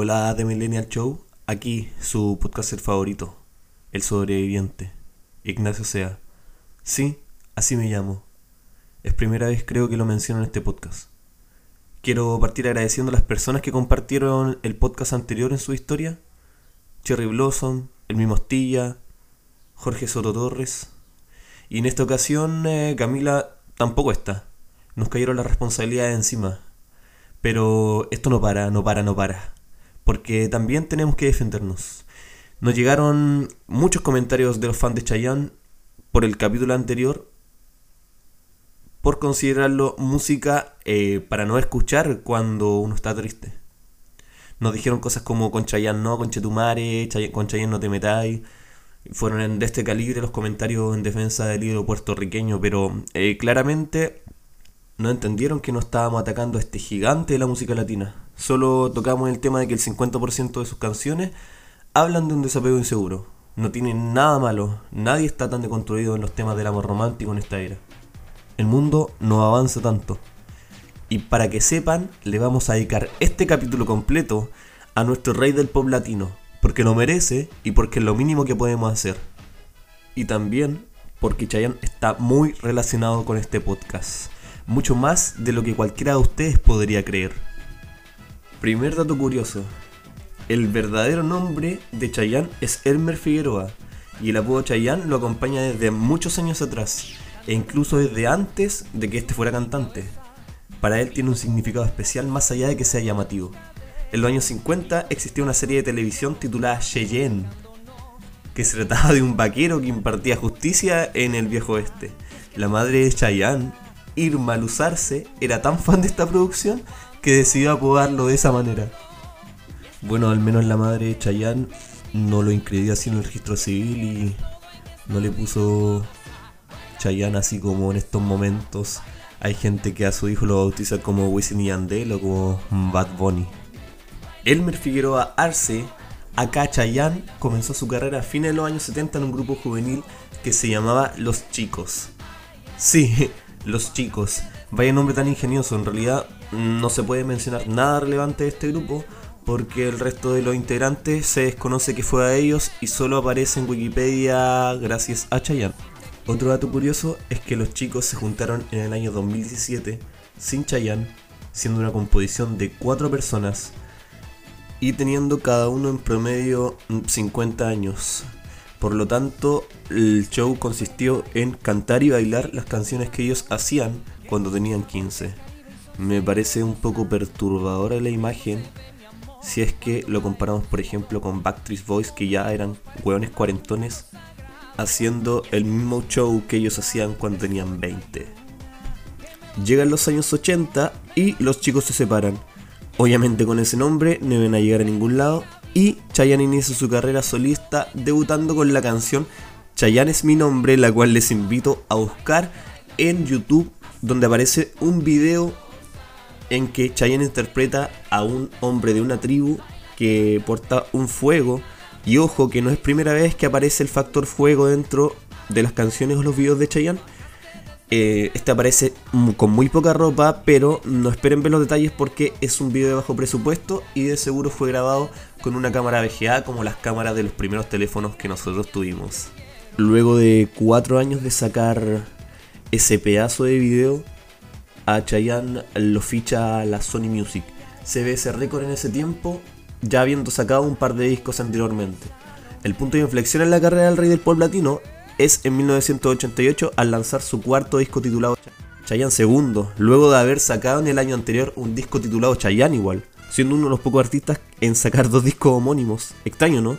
Hola de Millennial Show, aquí su podcaster favorito, el sobreviviente, Ignacio Sea. Sí, así me llamo. Es primera vez creo que lo menciono en este podcast. Quiero partir agradeciendo a las personas que compartieron el podcast anterior en su historia. Cherry Blossom, El mismo Mostilla, Jorge Soto Torres. Y en esta ocasión eh, Camila tampoco está. Nos cayeron las responsabilidades encima. Pero esto no para, no para, no para. Porque también tenemos que defendernos. Nos llegaron muchos comentarios de los fans de Chayanne por el capítulo anterior por considerarlo música eh, para no escuchar cuando uno está triste. Nos dijeron cosas como con Chayanne no, con Chetumare, con Chayanne no te metáis. Fueron de este calibre los comentarios en defensa del libro puertorriqueño, pero eh, claramente no entendieron que no estábamos atacando a este gigante de la música latina. Solo tocamos el tema de que el 50% de sus canciones hablan de un desapego inseguro. No tienen nada malo, nadie está tan deconstruido en los temas del amor romántico en esta era. El mundo no avanza tanto. Y para que sepan, le vamos a dedicar este capítulo completo a nuestro rey del pop latino, porque lo merece y porque es lo mínimo que podemos hacer. Y también porque Chayanne está muy relacionado con este podcast mucho más de lo que cualquiera de ustedes podría creer. Primer dato curioso. El verdadero nombre de Chayanne es Elmer Figueroa y el apodo Chayanne lo acompaña desde muchos años atrás e incluso desde antes de que este fuera cantante. Para él tiene un significado especial más allá de que sea llamativo. En los años 50 existía una serie de televisión titulada Cheyenne, que se trataba de un vaquero que impartía justicia en el viejo oeste. La madre de Chayanne Irma Luzarse era tan fan de esta producción que decidió apodarlo de esa manera. Bueno, al menos la madre de Chayanne no lo inscribió así en el registro civil y no le puso Chayanne así como en estos momentos hay gente que a su hijo lo bautiza como Wisin y Yandel o como Bad Bunny. Elmer Figueroa Arce, acá Chayanne, comenzó su carrera a fines de los años 70 en un grupo juvenil que se llamaba Los Chicos. Sí, los Chicos. Vaya nombre tan ingenioso, en realidad no se puede mencionar nada relevante de este grupo porque el resto de los integrantes se desconoce que fue a ellos y solo aparece en Wikipedia gracias a Chayanne. Otro dato curioso es que los chicos se juntaron en el año 2017 sin Chayanne, siendo una composición de cuatro personas y teniendo cada uno en promedio 50 años. Por lo tanto, el show consistió en cantar y bailar las canciones que ellos hacían cuando tenían 15. Me parece un poco perturbadora la imagen si es que lo comparamos por ejemplo con Backstreet Boys que ya eran hueones cuarentones haciendo el mismo show que ellos hacían cuando tenían 20. Llegan los años 80 y los chicos se separan. Obviamente con ese nombre no iban a llegar a ningún lado y Chayanne inicia su carrera solista debutando con la canción Chayanne es mi nombre, la cual les invito a buscar en YouTube, donde aparece un video en que Chayanne interpreta a un hombre de una tribu que porta un fuego. Y ojo, que no es primera vez que aparece el factor fuego dentro de las canciones o los videos de Chayanne. Eh, este aparece con muy poca ropa, pero no esperen ver los detalles porque es un video de bajo presupuesto y de seguro fue grabado con una cámara VGA como las cámaras de los primeros teléfonos que nosotros tuvimos. Luego de cuatro años de sacar ese pedazo de video, a Chayanne lo ficha la Sony Music. Se ve ese récord en ese tiempo, ya habiendo sacado un par de discos anteriormente. El punto de inflexión en la carrera del rey del pop latino es en 1988 al lanzar su cuarto disco titulado Chayanne Segundo, luego de haber sacado en el año anterior un disco titulado Chayanne igual siendo uno de los pocos artistas en sacar dos discos homónimos. Extraño, ¿no?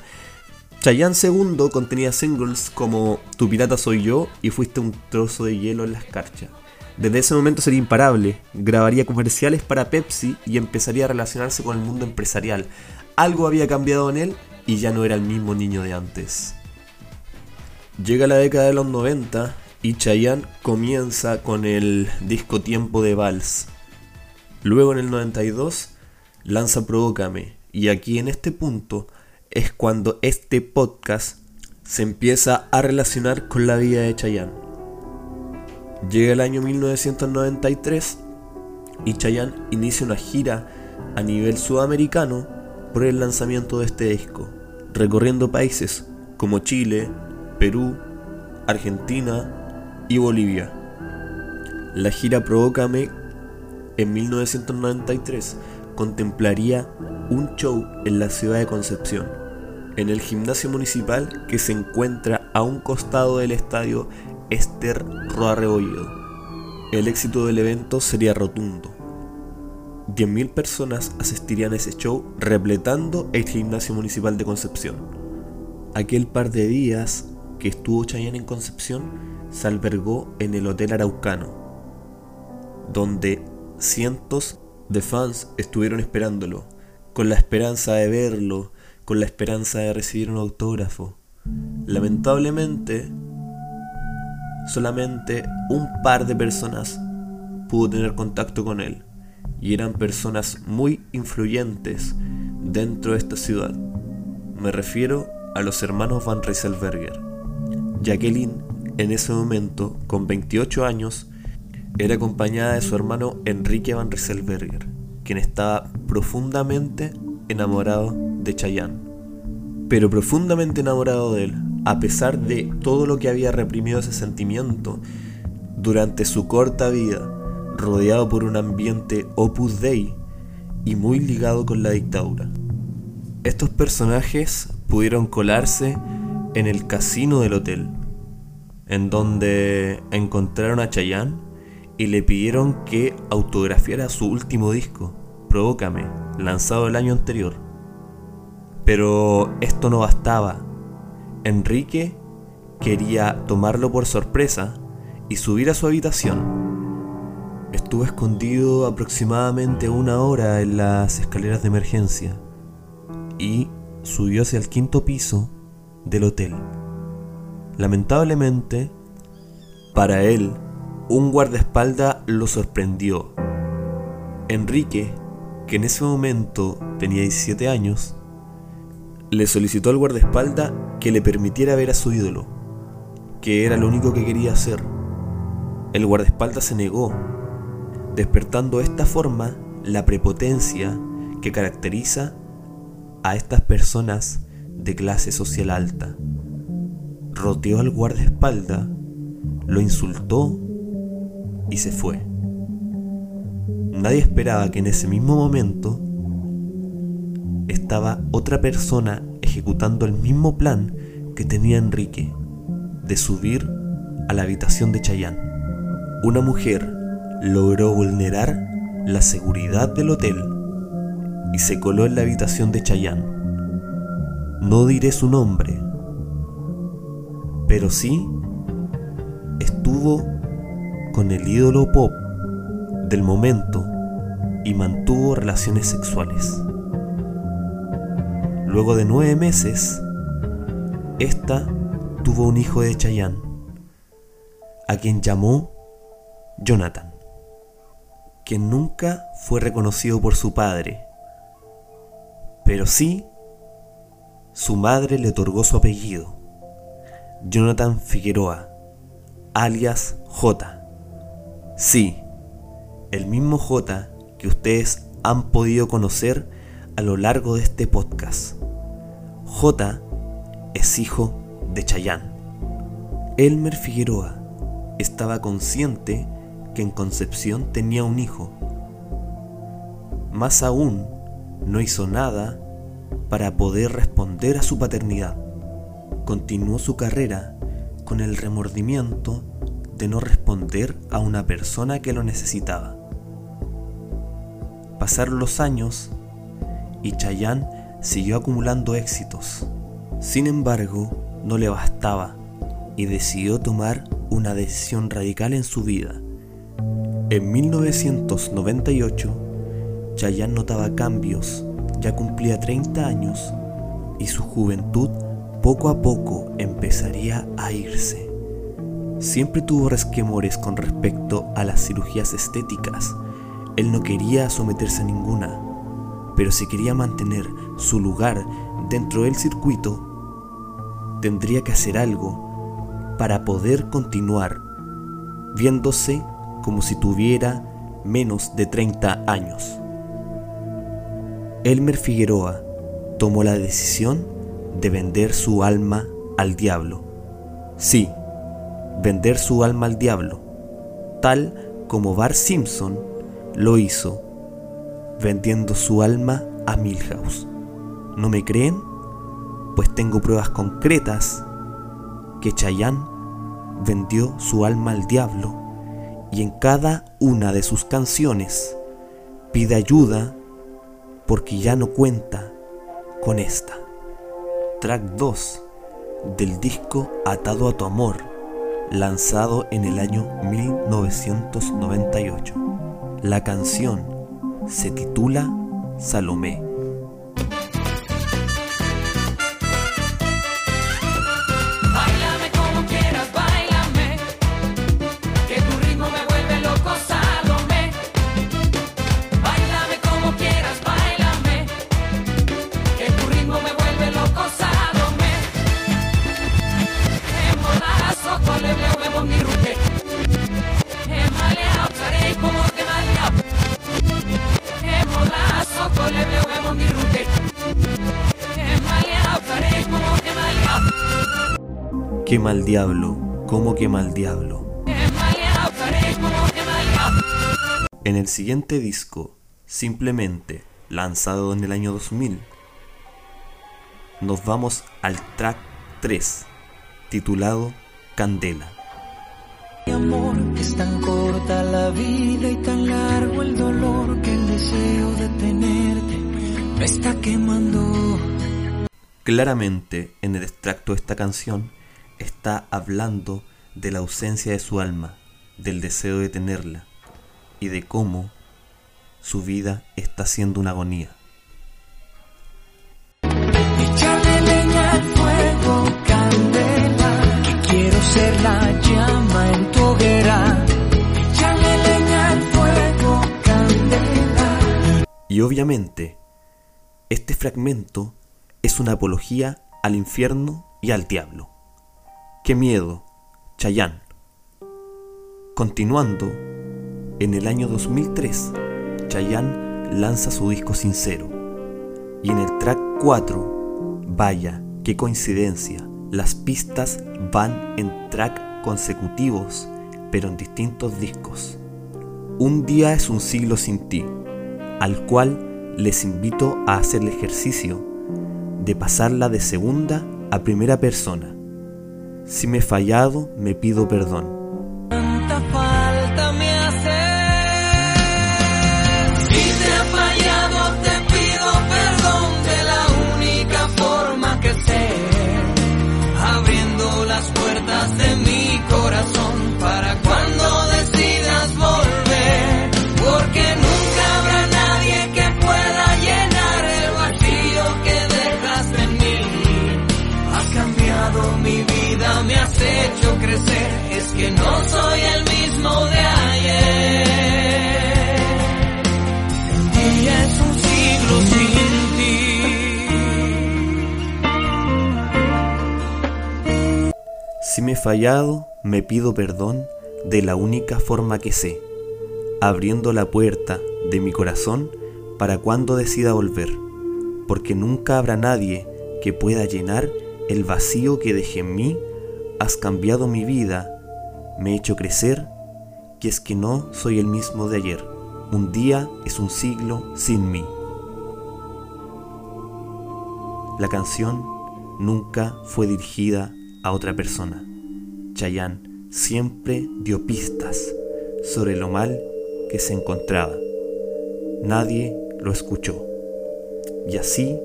Chayanne II contenía singles como Tu pirata soy yo y Fuiste un trozo de hielo en la escarcha. Desde ese momento sería imparable, grabaría comerciales para Pepsi y empezaría a relacionarse con el mundo empresarial. Algo había cambiado en él y ya no era el mismo niño de antes. Llega la década de los 90 y Chayanne comienza con el disco Tiempo de Vals. Luego en el 92 lanza Provócame. Y aquí en este punto es cuando este podcast se empieza a relacionar con la vida de Chayanne. Llega el año 1993 y Chayanne inicia una gira a nivel sudamericano por el lanzamiento de este disco, recorriendo países como Chile, Perú, Argentina y Bolivia. La gira Provócame en 1993 contemplaría un show en la ciudad de Concepción, en el gimnasio municipal que se encuentra a un costado del estadio Esther Roa Rebolledo. El éxito del evento sería rotundo. 10.000 personas asistirían a ese show repletando el gimnasio municipal de Concepción. Aquel par de días que estuvo Chayanne en Concepción se albergó en el Hotel Araucano, donde cientos de fans estuvieron esperándolo, con la esperanza de verlo, con la esperanza de recibir un autógrafo. Lamentablemente, solamente un par de personas pudo tener contacto con él, y eran personas muy influyentes dentro de esta ciudad. Me refiero a los hermanos Van Rieselberger. Jacqueline, en ese momento, con 28 años, era acompañada de su hermano Enrique Van Rieselberger, quien estaba profundamente enamorado de Chayanne. Pero profundamente enamorado de él, a pesar de todo lo que había reprimido ese sentimiento durante su corta vida, rodeado por un ambiente opus dei y muy ligado con la dictadura. Estos personajes pudieron colarse en el casino del hotel, en donde encontraron a Chayanne y le pidieron que autografiara su último disco, Provócame, lanzado el año anterior. Pero esto no bastaba. Enrique quería tomarlo por sorpresa y subir a su habitación. Estuvo escondido aproximadamente una hora en las escaleras de emergencia y subió hacia el quinto piso del hotel. Lamentablemente, para él, un guardaespaldas lo sorprendió. Enrique, que en ese momento tenía 17 años, le solicitó al guardaespaldas que le permitiera ver a su ídolo, que era lo único que quería hacer. El guardaespaldas se negó, despertando de esta forma la prepotencia que caracteriza a estas personas de clase social alta. Roteó al guardaespaldas, lo insultó y se fue. Nadie esperaba que en ese mismo momento estaba otra persona ejecutando el mismo plan que tenía Enrique de subir a la habitación de Chayanne. Una mujer logró vulnerar la seguridad del hotel y se coló en la habitación de Chayanne. No diré su nombre, pero sí estuvo con el ídolo pop del momento y mantuvo relaciones sexuales. Luego de nueve meses, esta tuvo un hijo de Chayanne, a quien llamó Jonathan, quien nunca fue reconocido por su padre, pero sí su madre le otorgó su apellido, Jonathan Figueroa, alias J. Sí, el mismo J que ustedes han podido conocer a lo largo de este podcast. J es hijo de Chayán. Elmer Figueroa estaba consciente que en Concepción tenía un hijo. Más aún, no hizo nada para poder responder a su paternidad. Continuó su carrera con el remordimiento de no responder a una persona que lo necesitaba. Pasaron los años y Chayanne siguió acumulando éxitos. Sin embargo, no le bastaba y decidió tomar una decisión radical en su vida. En 1998, Chayanne notaba cambios, ya cumplía 30 años y su juventud poco a poco empezaría a irse. Siempre tuvo resquemores con respecto a las cirugías estéticas. Él no quería someterse a ninguna, pero si quería mantener su lugar dentro del circuito, tendría que hacer algo para poder continuar viéndose como si tuviera menos de 30 años. Elmer Figueroa tomó la decisión de vender su alma al diablo. Sí, vender su alma al diablo, tal como Bar Simpson lo hizo, vendiendo su alma a Milhouse. ¿No me creen? Pues tengo pruebas concretas que Chayanne vendió su alma al diablo y en cada una de sus canciones pide ayuda porque ya no cuenta con esta. Track 2 del disco Atado a tu amor, lanzado en el año 1998. La canción se titula Salomé. Quema el diablo, ¿cómo quema el diablo? En el siguiente disco, simplemente lanzado en el año 2000, nos vamos al track 3, titulado Candela. Mi amor, es tan corta la vida y tan largo el dolor que el deseo de tenerte me está quemando. Claramente, en el extracto de esta canción, está hablando de la ausencia de su alma, del deseo de tenerla y de cómo su vida está siendo una agonía. Echarle leña al fuego, candela, que quiero ser la llama en tu hoguera. Echarle leña al fuego, candela. Y obviamente, este fragmento es una apología al infierno y al diablo. ¡Qué miedo! Chayán. Continuando, en el año 2003, Chayán lanza su disco Sincero. Y en el track 4, vaya, qué coincidencia, las pistas van en track consecutivos, pero en distintos discos. Un día es un siglo sin ti, al cual les invito a hacer el ejercicio de pasarla de segunda a primera persona si me he fallado, me pido perdón. Tanta falta me hace. Si te ha fallado, te pido perdón de la única forma que sé. Abriendo las puertas de mi corazón fallado, me pido perdón de la única forma que sé, abriendo la puerta de mi corazón para cuando decida volver, porque nunca habrá nadie que pueda llenar el vacío que dejé en mí. Has cambiado mi vida, me he hecho crecer, que es que no soy el mismo de ayer. Un día es un siglo sin mí. La canción nunca fue dirigida a otra persona. Chayanne siempre dio pistas sobre lo mal que se encontraba. Nadie lo escuchó. Y así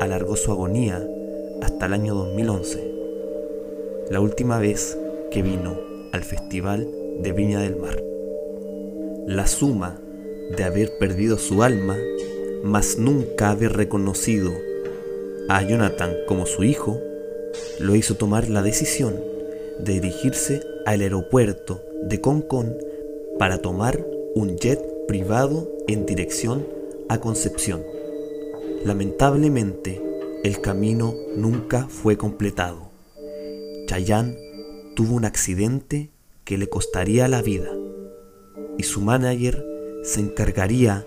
alargó su agonía hasta el año 2011, la última vez que vino al Festival de Viña del Mar. La suma de haber perdido su alma, mas nunca haber reconocido a Jonathan como su hijo, lo hizo tomar la decisión de dirigirse al aeropuerto de Concón para tomar un jet privado en dirección a Concepción. Lamentablemente, el camino nunca fue completado. Chayanne tuvo un accidente que le costaría la vida y su manager se encargaría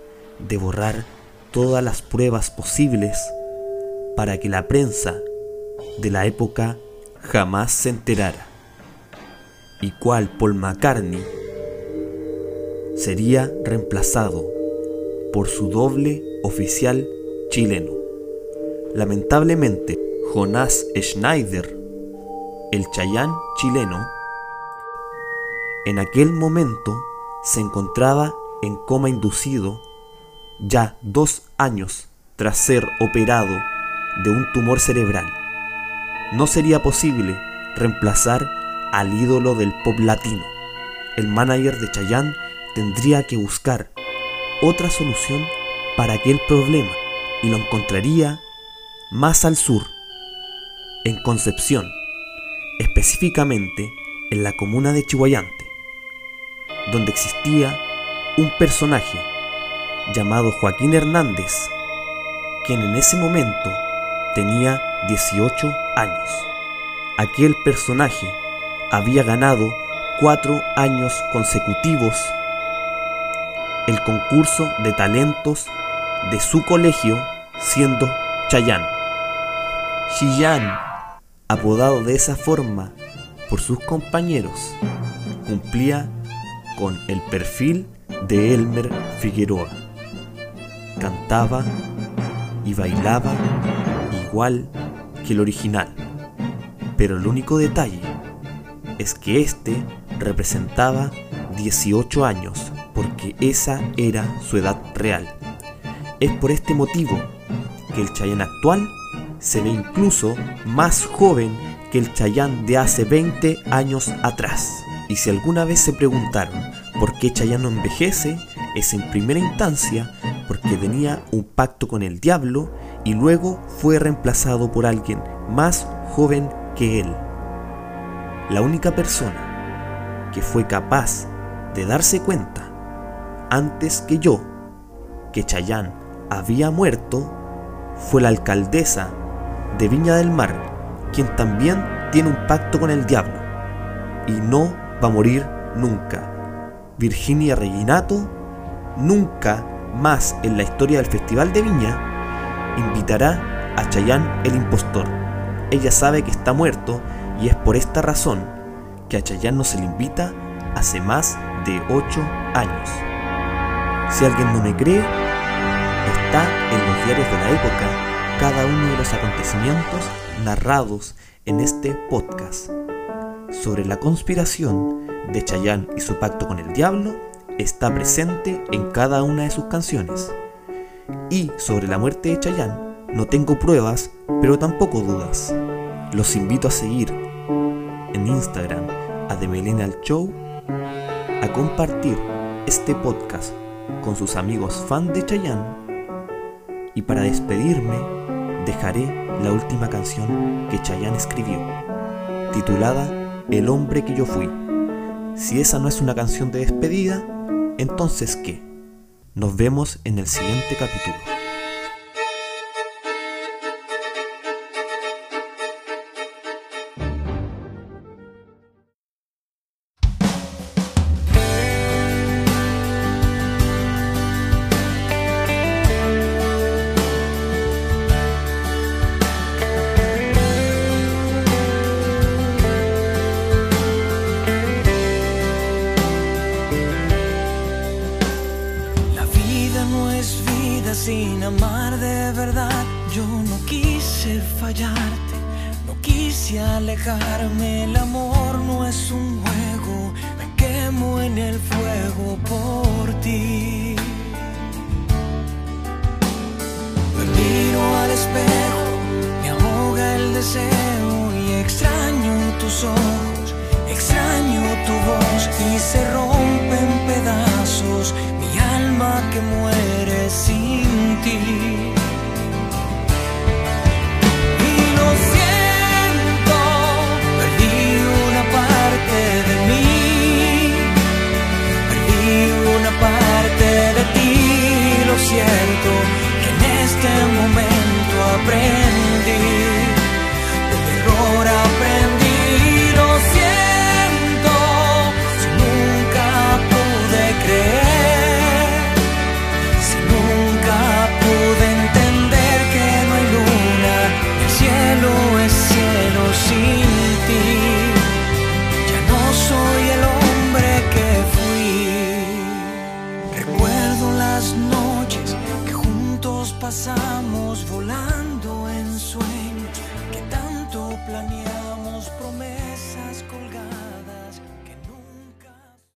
de borrar todas las pruebas posibles para que la prensa de la época jamás se enterara, y cual Paul McCartney sería reemplazado por su doble oficial chileno. Lamentablemente, Jonás Schneider, el Chayán chileno, en aquel momento se encontraba en coma inducido ya dos años tras ser operado de un tumor cerebral. No sería posible reemplazar al ídolo del pop latino. El manager de Chayanne tendría que buscar otra solución para aquel problema y lo encontraría más al sur, en Concepción, específicamente en la comuna de Chihuayante, donde existía un personaje llamado Joaquín Hernández, quien en ese momento tenía 18 años. Aquel personaje había ganado cuatro años consecutivos el concurso de talentos de su colegio siendo Chayán. Chillán, apodado de esa forma por sus compañeros, cumplía con el perfil de Elmer Figueroa. Cantaba y bailaba igual que el original, pero el único detalle es que este representaba 18 años porque esa era su edad real. Es por este motivo que el Chayán actual se ve incluso más joven que el Chayán de hace 20 años atrás. Y si alguna vez se preguntaron por qué Chayán no envejece, es en primera instancia porque tenía un pacto con el diablo y luego fue reemplazado por alguien más joven que él. La única persona que fue capaz de darse cuenta antes que yo que Chayán había muerto fue la alcaldesa de Viña del Mar, quien también tiene un pacto con el diablo y no va a morir nunca. Virginia Reginato nunca más en la historia del Festival de Viña invitará a Chayán el impostor. Ella sabe que está muerto y es por esta razón que a Chayán no se le invita hace más de 8 años. Si alguien no me cree, está en los diarios de la época cada uno de los acontecimientos narrados en este podcast. Sobre la conspiración de Chayán y su pacto con el diablo está presente en cada una de sus canciones. Y sobre la muerte de Chayán no tengo pruebas, pero tampoco dudas. Los invito a seguir Instagram a The Show, a compartir este podcast con sus amigos fan de Chayanne. Y para despedirme, dejaré la última canción que Chayanne escribió, titulada El hombre que yo fui. Si esa no es una canción de despedida, entonces ¿qué? Nos vemos en el siguiente capítulo. Y se rompe en pedazos mi alma que muere sin ti. Y lo siento, perdí una parte de mí, perdí una parte de ti. Lo siento que en este